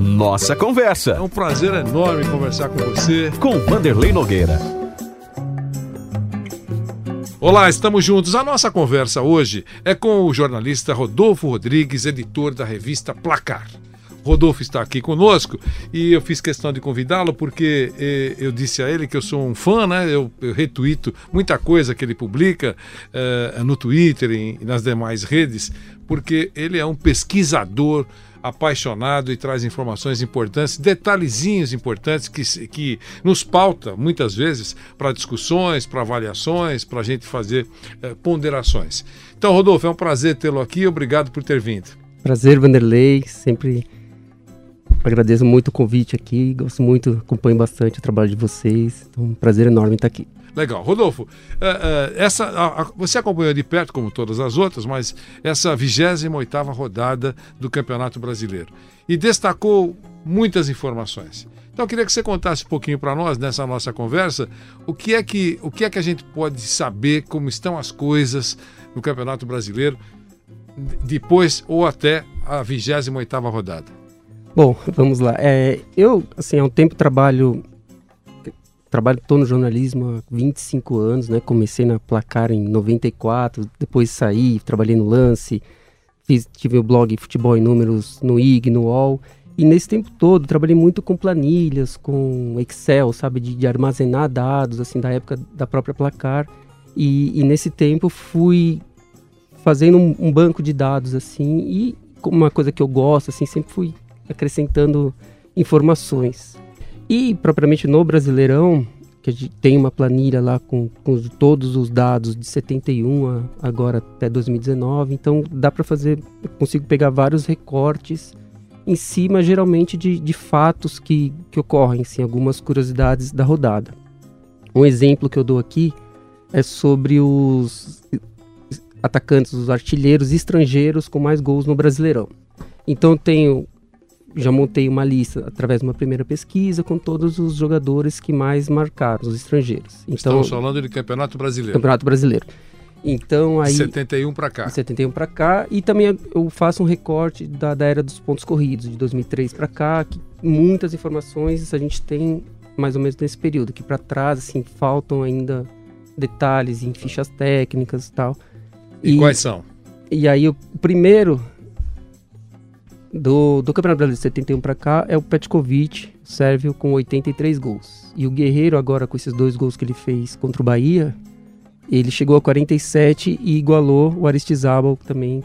Nossa É conversa um prazer enorme conversar com você. com Vanderlei Nogueira. Olá, estamos juntos. A nossa conversa hoje é com o jornalista Rodolfo Rodrigues, editor da revista Placar. Rodolfo está aqui conosco e eu fiz questão de convidá-lo porque eh, eu disse a ele que eu sou um fã, né? Eu, eu retuito muita coisa que ele publica eh, no Twitter e nas demais redes, porque ele é um pesquisador apaixonado e traz informações importantes, detalhezinhos importantes que, que nos pauta muitas vezes para discussões, para avaliações, para a gente fazer eh, ponderações. Então, Rodolfo, é um prazer tê-lo aqui. Obrigado por ter vindo. Prazer, Vanderlei. Sempre agradeço muito o convite aqui. Gosto muito, acompanho bastante o trabalho de vocês. Então, um prazer enorme estar aqui. Legal. Rodolfo, eh, eh, essa, você acompanhou de perto, como todas as outras, mas essa 28ª rodada do Campeonato Brasileiro. E destacou muitas informações. Então eu queria que você contasse um pouquinho para nós, nessa nossa conversa, o que, é que, o que é que a gente pode saber, como estão as coisas no Campeonato Brasileiro, depois ou até a 28ª rodada. Bom, vamos lá. É, eu, assim, há um tempo trabalho. Trabalho, tô no jornalismo há 25 anos, né? Comecei na Placar em 94, depois saí, trabalhei no Lance, fiz, tive o blog Futebol em Números no IG, no UOL. E nesse tempo todo, trabalhei muito com planilhas, com Excel, sabe? De, de armazenar dados, assim, da época da própria Placar. E, e nesse tempo fui fazendo um, um banco de dados, assim, e uma coisa que eu gosto, assim, sempre fui acrescentando informações. E propriamente no Brasileirão, que a gente tem uma planilha lá com, com os- todos os dados de 71 a agora até 2019, então dá para fazer, eu consigo pegar vários recortes em cima geralmente de, de fatos que, que ocorrem, assim, algumas curiosidades da rodada. Um exemplo que eu dou aqui é sobre os atacantes, os artilheiros estrangeiros com mais gols no Brasileirão. Então eu tenho já montei uma lista através de uma primeira pesquisa com todos os jogadores que mais marcaram, os estrangeiros. Então, Estamos falando de Campeonato Brasileiro. Campeonato Brasileiro. Então aí De 71 para cá. de 71 para cá e também eu faço um recorte da, da era dos pontos corridos de 2003 para cá, que muitas informações a gente tem mais ou menos nesse período, que para trás assim faltam ainda detalhes em fichas técnicas e tal. E, quais são? E aí o primeiro do, do Campeonato Brasileiro de 71 para cá é o Petkovic, sérvio, com 83 gols. E o Guerreiro agora com esses dois gols que ele fez contra o Bahia, ele chegou a 47 e igualou o Aristizábal também,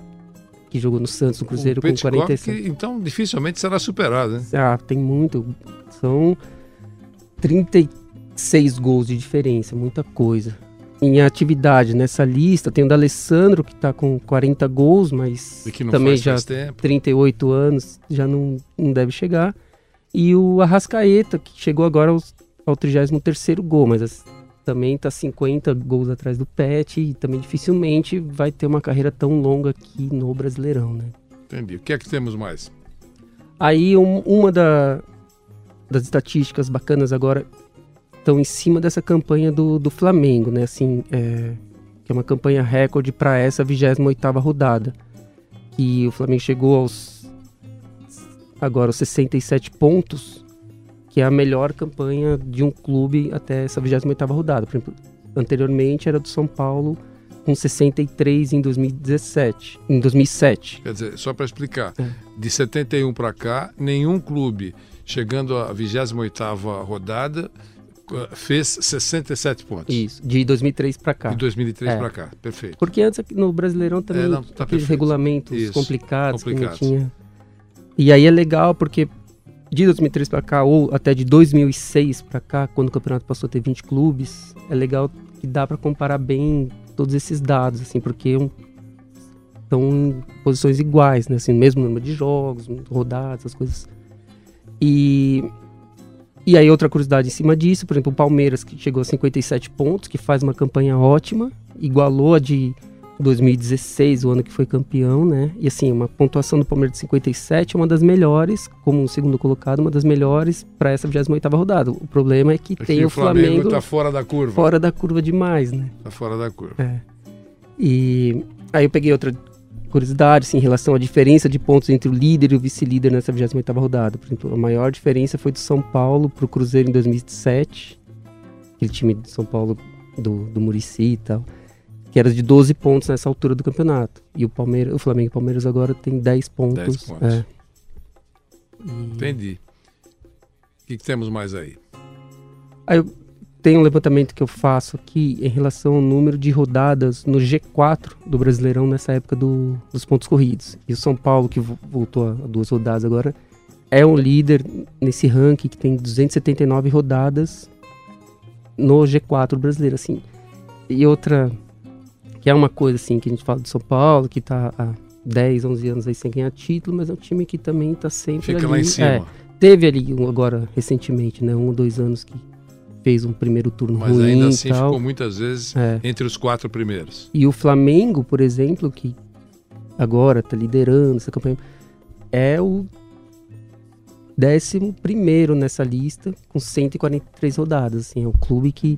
que jogou no Santos, no Cruzeiro, com Petkov, 47. que, então dificilmente será superado, né? Ah, tem muito. São 36 gols de diferença, muita coisa. Em atividade nessa lista tem o da Alessandro, que tá com 40 gols, mas que não também já faz tempo. 38 anos, já não, não deve chegar. E o Arrascaeta, que chegou agora aos, ao 33º gol, mas as- também tá 50 gols atrás do Pet e também dificilmente vai ter uma carreira tão longa aqui no Brasileirão, né? Entendi. O que é que temos mais? Aí um- uma da- das estatísticas bacanas agora estão em cima dessa campanha do, do Flamengo, né? Assim, é, que é uma campanha recorde para essa 28ª rodada. Que o Flamengo chegou aos agora aos 67 pontos, que é a melhor campanha de um clube até essa 28ª rodada. Por exemplo, anteriormente era do São Paulo com 63 em 2017, em 2007. Quer dizer, só para explicar, É. de 71 para cá, nenhum clube chegando à 28ª rodada fez 67 pontos. Isso, de 2003 para cá. De 2003 É. para cá, perfeito. Porque antes no Brasileirão também É, não, tá regulamentos Isso, complicados, complicados. que não tinha. E aí é legal porque de 2003 para cá ou até de 2006 para cá, quando o campeonato passou a ter 20 clubes, é legal que dá para comparar bem todos esses dados assim, porque estão em posições iguais, né, assim, mesmo número de jogos, rodadas, as coisas E, e aí outra curiosidade em cima disso, por exemplo, o Palmeiras, que chegou a 57 pontos, que faz uma campanha ótima, igualou a de 2016, o ano que foi campeão, né? E assim, uma pontuação do Palmeiras de 57 é uma das melhores, como segundo colocado, uma das melhores para essa 28ª rodada. O problema é que Aqui tem o o Flamengo Flamengo tá fora da curva. fora da curva demais, né? Tá fora da curva. É. E aí eu peguei outra curiosidade assim, em relação à diferença de pontos entre o líder e o vice-líder nessa 28ª rodada. Por exemplo, a maior diferença foi do São Paulo para o Cruzeiro em 2007, aquele time de São Paulo do, do Murici e tal, que era de 12 pontos nessa altura do campeonato. E o, Palmeiras, o Flamengo e o Palmeiras agora tem 10 pontos. 10 pontos. É. E- Entendi. O que, que temos mais aí? Aí eu tenho um levantamento que eu faço aqui em relação ao número de rodadas no G4 do Brasileirão nessa época do- dos pontos corridos. E o São Paulo, que vo- voltou a duas rodadas agora, é o líder nesse ranking que tem 279 rodadas no G4 brasileiro, assim. E outra, que é uma coisa assim, que a gente fala do São Paulo, que tá há 10, 11 anos aí sem ganhar título, mas é um time que também tá sempre Fica ali. lá em cima. É, teve ali um agora recentemente, né, um ou dois anos que fez um primeiro turno Mas ruim ainda e assim tal. ficou muitas vezes É. entre os quatro primeiros. E o Flamengo, por exemplo, que agora tá liderando essa campanha, é o décimo primeiro nessa lista, com 143 rodadas. Assim, é um clube que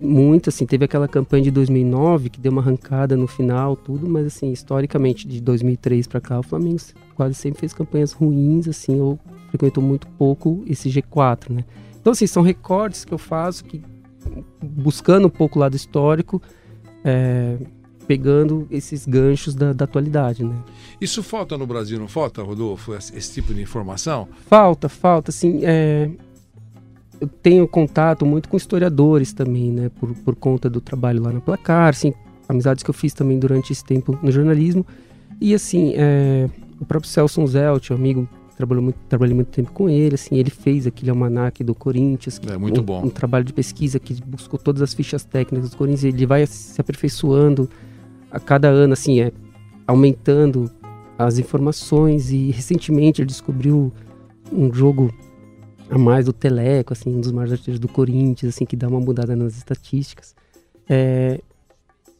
muito assim teve aquela campanha de 2009 que deu uma arrancada no final tudo mas assim historicamente de 2003 para cá o Flamengo quase sempre fez campanhas ruins assim ou frequentou muito pouco esse G4 né então assim são recortes que eu faço que buscando um pouco o lado histórico é, pegando esses ganchos da, da atualidade né Isso falta no Brasil, não falta, Rodolfo, esse, tipo de informação? Falta, falta, assim, é... eu tenho contato muito com historiadores também, né, por, por conta do trabalho lá na Placar, assim, amizades que eu fiz também durante esse tempo no jornalismo, e assim, é... o próprio Celso Zelt, amigo, trabalhou muito, trabalhei muito tempo com ele, assim, ele fez aquele almanac do Corinthians, que- É, muito um, bom. um trabalho de pesquisa que buscou todas as fichas técnicas do Corinthians, ele vai se aperfeiçoando a cada ano, assim, é, aumentando as informações e recentemente ele descobriu um jogo a mais do Teleco, assim, um dos maiores artilheiros do Corinthians, assim, que dá uma mudada nas estatísticas. É,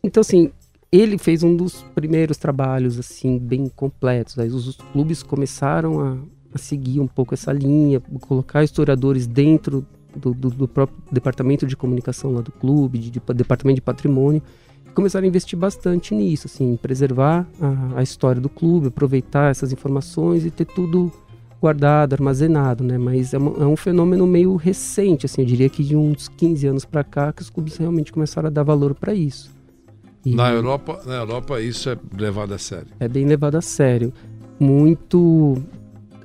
então, assim, ele fez um dos primeiros trabalhos, assim, bem completos. Aí os, os clubes começaram a, a seguir um pouco essa linha, colocar historiadores dentro do, do- do próprio departamento de comunicação lá do clube, de, de- departamento de patrimônio, e começaram a investir bastante nisso, assim, preservar a, a história do clube, aproveitar essas informações e ter tudo guardado, armazenado, né? Mas é, uma- é um fenômeno meio recente, assim, eu diria que de uns 15 anos para cá que os clubes realmente começaram a dar valor para isso. E Na Europa, na Europa isso é levado a sério. é bem levado a sério. Muito,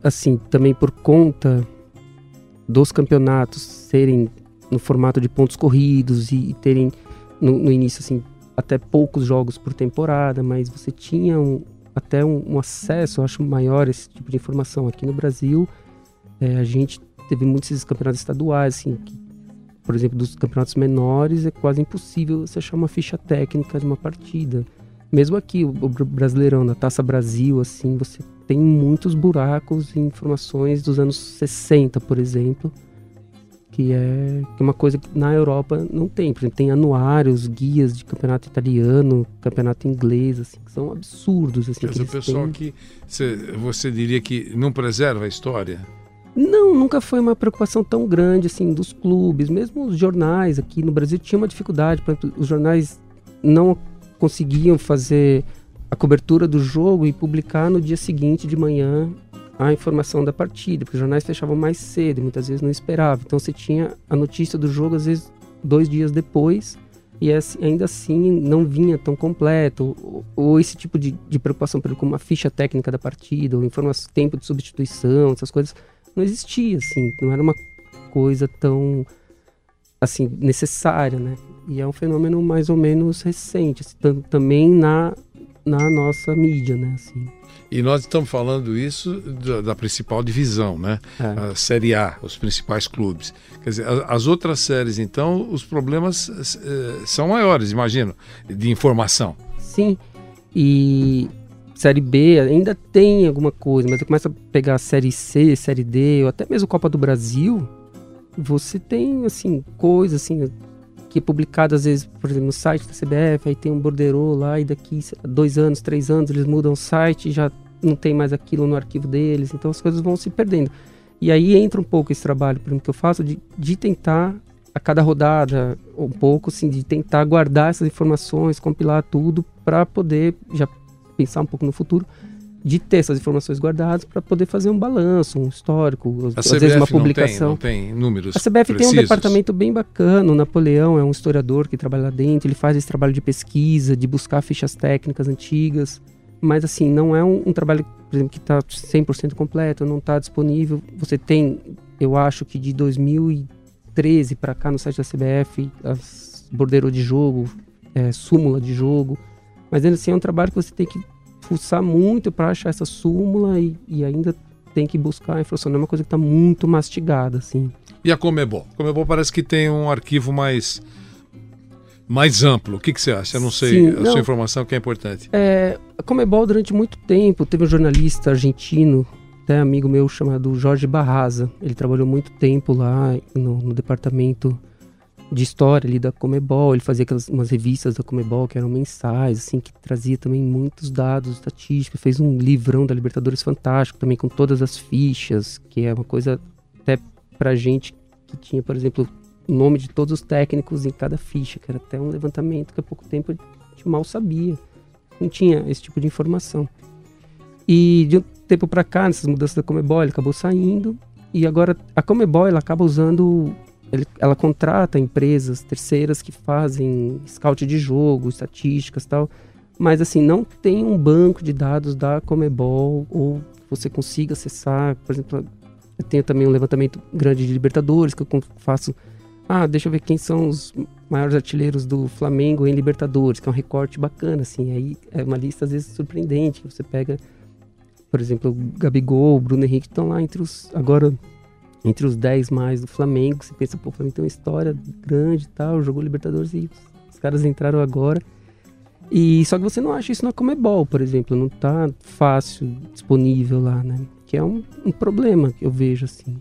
assim, também por conta dos campeonatos serem no formato de pontos corridos e, e terem no, no início, assim, até poucos jogos por temporada, mas você tinha um, até um, um acesso, eu acho, maior esse tipo de informação. Aqui no Brasil, é, a gente teve muitos campeonatos estaduais, assim, que, por exemplo, dos campeonatos menores, é quase impossível você achar uma ficha técnica de uma partida. Mesmo aqui, o, Brasileirão, na Taça Brasil, assim, você tem muitos buracos em informações dos anos 60, por exemplo, que é, que é uma coisa que na Europa não tem. Por exemplo, tem anuários, guias de campeonato italiano, campeonato inglês, assim, que são absurdos. Assim, dizer, o pessoal têm. que você diria que não preserva a história? Não, nunca foi uma preocupação tão grande assim dos clubes, mesmo os jornais aqui no Brasil tinha uma dificuldade, por exemplo, os jornais não conseguiam fazer a cobertura do jogo e publicar no dia seguinte de manhã a informação da partida, porque os jornais fechavam mais cedo, muitas vezes não esperava. Então você tinha a notícia do jogo às vezes dois dias depois e ainda assim não vinha tão completo, ou, ou esse tipo de, de preocupação, por exemplo, como a ficha técnica da partida, ou informação, tempo de substituição, essas coisas, não existia, assim, não era uma coisa tão, assim, necessária, né? E é um fenômeno mais ou menos recente, assim, tam- também na, na nossa mídia, né, assim. E nós estamos falando isso da, da principal divisão, né? É. A Série A, os principais clubes. Quer dizer, a- as outras séries, então, os problemas eh, são maiores, imagino, de informação. Sim, e Série B ainda tem alguma coisa, mas você começa a pegar Série C, Série D, ou até mesmo Copa do Brasil, você tem, assim, coisas, assim, que é publicado às vezes, por exemplo, no site da CBF, aí tem um borderô lá, e daqui dois anos, três anos, eles mudam o site já não tem mais aquilo no arquivo deles, então as coisas vão se perdendo. E aí entra um pouco esse trabalho, por exemplo, que eu faço de, de tentar, a cada rodada, um pouco, assim, de tentar guardar essas informações, compilar tudo, para poder já pensar um pouco no futuro, de ter essas informações guardadas para poder fazer um balanço, um histórico, às vezes uma não tem, publicação. não tem números A CBF tem um precisos? departamento bem bacana. O Napoleão é um historiador que trabalha lá dentro. Ele faz esse trabalho de pesquisa, de buscar fichas técnicas antigas. Mas, assim, não é um, um trabalho, por exemplo, que está 100% completo, não está disponível. Você tem, eu acho que de 2013 para cá no site da CBF, as bordeiro de jogo, é, súmula de jogo. Mas, ainda assim, é um trabalho que você tem que fuçar muito para achar essa súmula e, e ainda tem que buscar a informação. Não é uma coisa que está muito mastigada, assim. E a Comebol? A Comebol parece que tem um arquivo mais mais amplo. O que, que você acha? Eu não sei Sim, a não. sua informação que é importante. É, a Comebol, durante muito tempo, teve um jornalista argentino, até amigo meu, chamado Jorge Barraza. Ele trabalhou muito tempo lá no, no departamento de história ali da Comebol. Ele fazia aquelas umas revistas da Comebol que eram mensais, assim, que trazia também muitos dados estatísticos. Fez um livrão da Libertadores fantástico também com todas as fichas, que é uma coisa até pra gente que tinha, por exemplo, o nome de todos os técnicos em cada ficha, que era até um levantamento que há pouco tempo a gente mal sabia. Não tinha esse tipo de informação. E de um tempo para cá, nessas mudanças da Comebol, ele acabou saindo. E agora a Comebol ela acaba usando. Ele- ela contrata empresas terceiras que fazem scout de jogo, estatísticas tal. Mas assim, não tem um banco de dados da Comebol ou você consiga acessar. Por exemplo, eu tenho também um levantamento grande de Libertadores que eu faço. Ah, deixa eu ver quem são os maiores artilheiros do Flamengo em Libertadores, que é um recorte bacana, assim. Aí é uma lista às vezes surpreendente, você pega, por exemplo, o Gabigol, o Bruno Henrique estão lá entre os agora entre os 10 mais do Flamengo. Você pensa, pô, o Flamengo tem uma história grande e tal, jogou Libertadores e os caras entraram agora. E só que você não acha isso na Comebol, por exemplo, não tá fácil disponível lá, né? Que é um, um problema que eu vejo assim.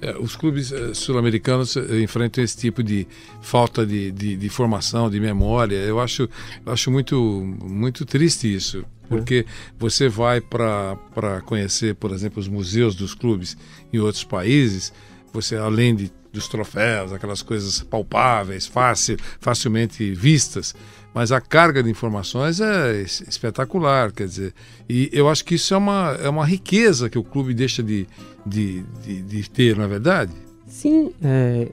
É, os clubes eh, sul-americanos eh, enfrentam esse tipo de falta de, de, de formação, de memória. Eu acho, acho muito, muito triste isso, porque você vai para conhecer, por exemplo, os museus dos clubes em outros países, você além de, dos troféus, aquelas coisas palpáveis, fácil, facilmente vistas, mas a carga de informações é es- espetacular, quer dizer, e eu acho que isso é uma, é uma riqueza que o clube deixa de, de, de, de ter, não é verdade? Sim, é,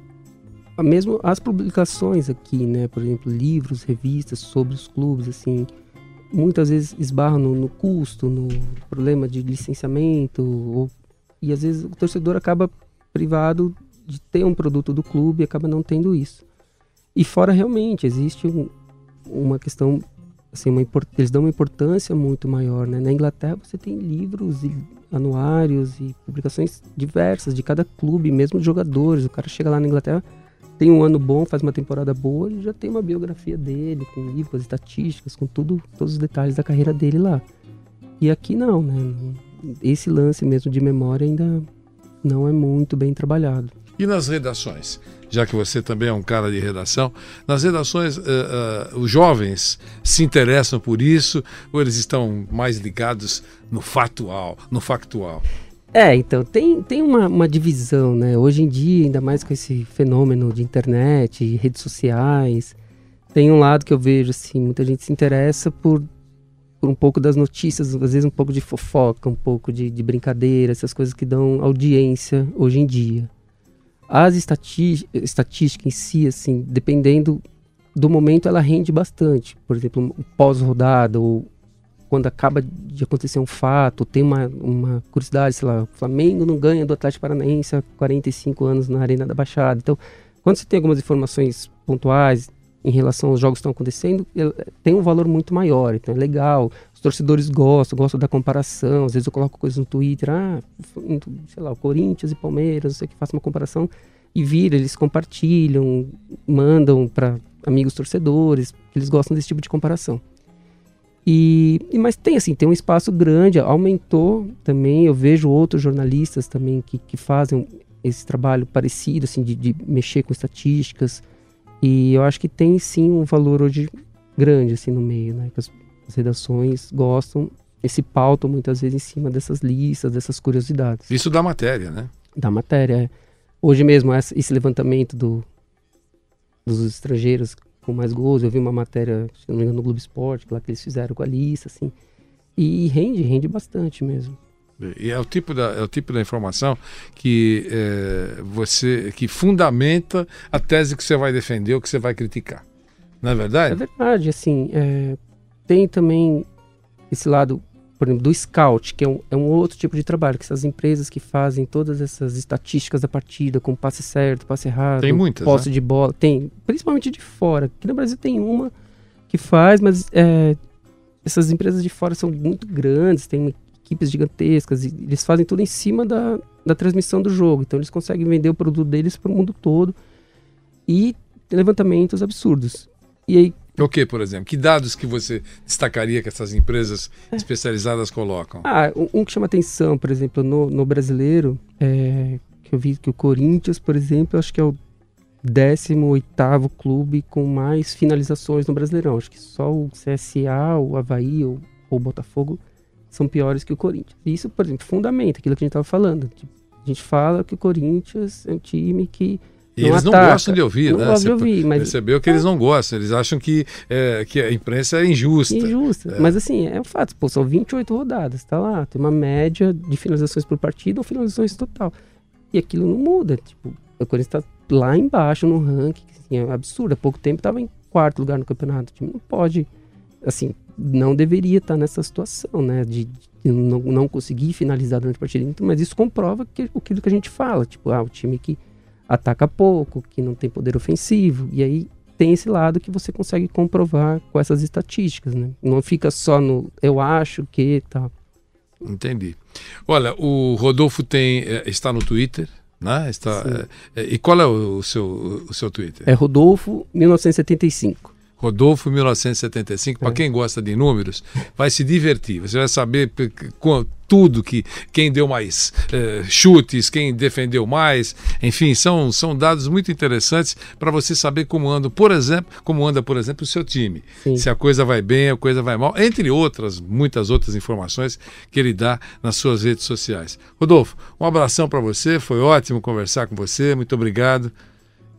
mesmo as publicações aqui, né, por exemplo, livros, revistas sobre os clubes, assim, muitas vezes esbarram no, no custo, no problema de licenciamento, ou, e às vezes o torcedor acaba privado de ter um produto do clube e acaba não tendo isso. E fora realmente existe um- uma questão assim, uma, eles dão uma importância muito maior, né? Na Inglaterra você tem livros e anuários e publicações diversas de cada clube, mesmo de jogadores. O cara chega lá na Inglaterra, tem um ano bom, faz uma temporada boa, ele já tem uma biografia dele, com livros, estatísticas, com tudo, todos os detalhes da carreira dele lá. E aqui não, né? Esse lance mesmo de memória ainda não é muito bem trabalhado. E nas redações? Já que você também é um cara de redação, nas redações eh, eh, os jovens se interessam por isso ou eles estão mais ligados no factual, no factual? É, então, tem, tem uma, uma divisão, né? Hoje em dia, ainda mais com esse fenômeno de internet, e redes sociais, tem um lado que eu vejo, assim, muita gente se interessa por, por um pouco das notícias, às vezes um pouco de fofoca, um pouco de, de brincadeira, essas coisas que dão audiência hoje em dia. As estatísticas em si, assim, dependendo do momento, ela rende bastante. Por exemplo, pós-rodada ou quando acaba de acontecer um fato, tem uma, uma curiosidade, sei lá, o Flamengo não ganha do Atlético Paranaense há 45 anos na Arena da Baixada. Então, quando você tem algumas informações pontuais em relação aos jogos que estão acontecendo, ele- tem um valor muito maior, então é legal. Os torcedores gostam, gostam da comparação. Às vezes eu coloco coisas no Twitter, ah, sei lá, o Corinthians e Palmeiras, não sei o que, faço uma comparação e vira, eles compartilham, mandam para amigos torcedores, eles gostam desse tipo de comparação. E, e- mas tem assim, tem um espaço grande, aumentou também. Eu vejo outros jornalistas também que, que fazem esse trabalho parecido, assim, de, de mexer com estatísticas. E eu acho que tem sim um valor hoje grande assim no meio, né? Que as, as redações gostam e se pautam muitas vezes em cima dessas listas, dessas curiosidades Isso da matéria, né? da matéria. é. Hoje mesmo, esse levantamento do, dos estrangeiros com mais gols, eu vi uma matéria, se não me engano, no Globo Esporte, lá que eles fizeram com a lista, assim. E rende, rende bastante mesmo. E é o tipo da, é o tipo da informação que é, você que fundamenta a tese que você vai defender ou que você vai criticar. Não é É verdade? verdade, assim, é, tem também esse lado, por exemplo, do scout, que é um, é um outro tipo de trabalho, que essas empresas que fazem todas essas estatísticas da partida, com passe certo, passe errado, Tem muitas, posse né? de bola, tem, principalmente de fora. Aqui no Brasil tem uma que faz, mas é, essas empresas de fora são muito grandes, tem equipes gigantescas, e eles fazem tudo em cima da, da transmissão do jogo, então eles conseguem vender o produto deles para o mundo todo e levantamentos absurdos. E aí, O que, por exemplo? Que dados que você destacaria que essas empresas especializadas colocam? Ah, um, que chama atenção, por exemplo, no, no brasileiro, é, que eu vi que o Corinthians, por exemplo, acho que é o 18º clube com mais finalizações no Brasileirão. Acho que só o CSA, o Havaí ou, o Botafogo são piores que o Corinthians. E isso, por exemplo, fundamenta aquilo que a gente estava falando. A gente fala que o Corinthians é um time que E não eles não ataca. gostam de ouvir, Não né? gostam de ouvir, mas- percebeu que eles não gostam, eles acham que, é, que a imprensa é injusta. Injusta. Mas assim, é um fato. Pô, são 28 rodadas, tá lá. Tem uma média de finalizações por partida ou finalizações total. E aquilo não muda. Tipo, o Corinthians tá lá embaixo no ranking. assim, é absurdo. Há pouco tempo tava em quarto lugar no campeonato. O time não pode. Assim, não deveria estar nessa situação, né? De, de não, não conseguir finalizar durante a partida. Então, Mas isso comprova que, aquilo que a gente fala. Tipo, ah, o time que ataca pouco, que não tem poder ofensivo. E aí tem esse lado que você consegue comprovar com essas estatísticas, né? Não fica só no eu acho que tal. Entendi. Olha, o Rodolfo tem, é, está no Twitter, né? Está, é, é, e qual é o, o seu, o seu Twitter? É Rodolfo 1975. Rodolfo 1975. Para quem gosta de números, vai se divertir. Você vai saber tudo que quem deu mais eh, chutes, quem defendeu mais, enfim, são, são dados muito interessantes para você saber como anda, por exemplo, como anda, por exemplo, o seu time. Sim. Se a coisa vai bem, a coisa vai mal, entre outras, muitas outras informações que ele dá nas suas redes sociais. Rodolfo, um abração para você, foi ótimo conversar com você, muito obrigado.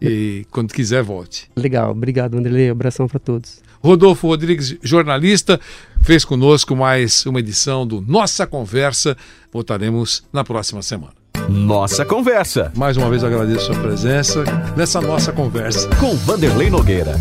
E quando quiser, volte. Legal, obrigado, Wanderlei. Abração para todos. Rodolfo Rodrigues, jornalista, fez conosco mais uma edição do Nossa Conversa. Voltaremos na próxima semana. Nossa Conversa Mais uma vez agradeço a sua presença nessa nossa conversa. com Vanderlei Nogueira.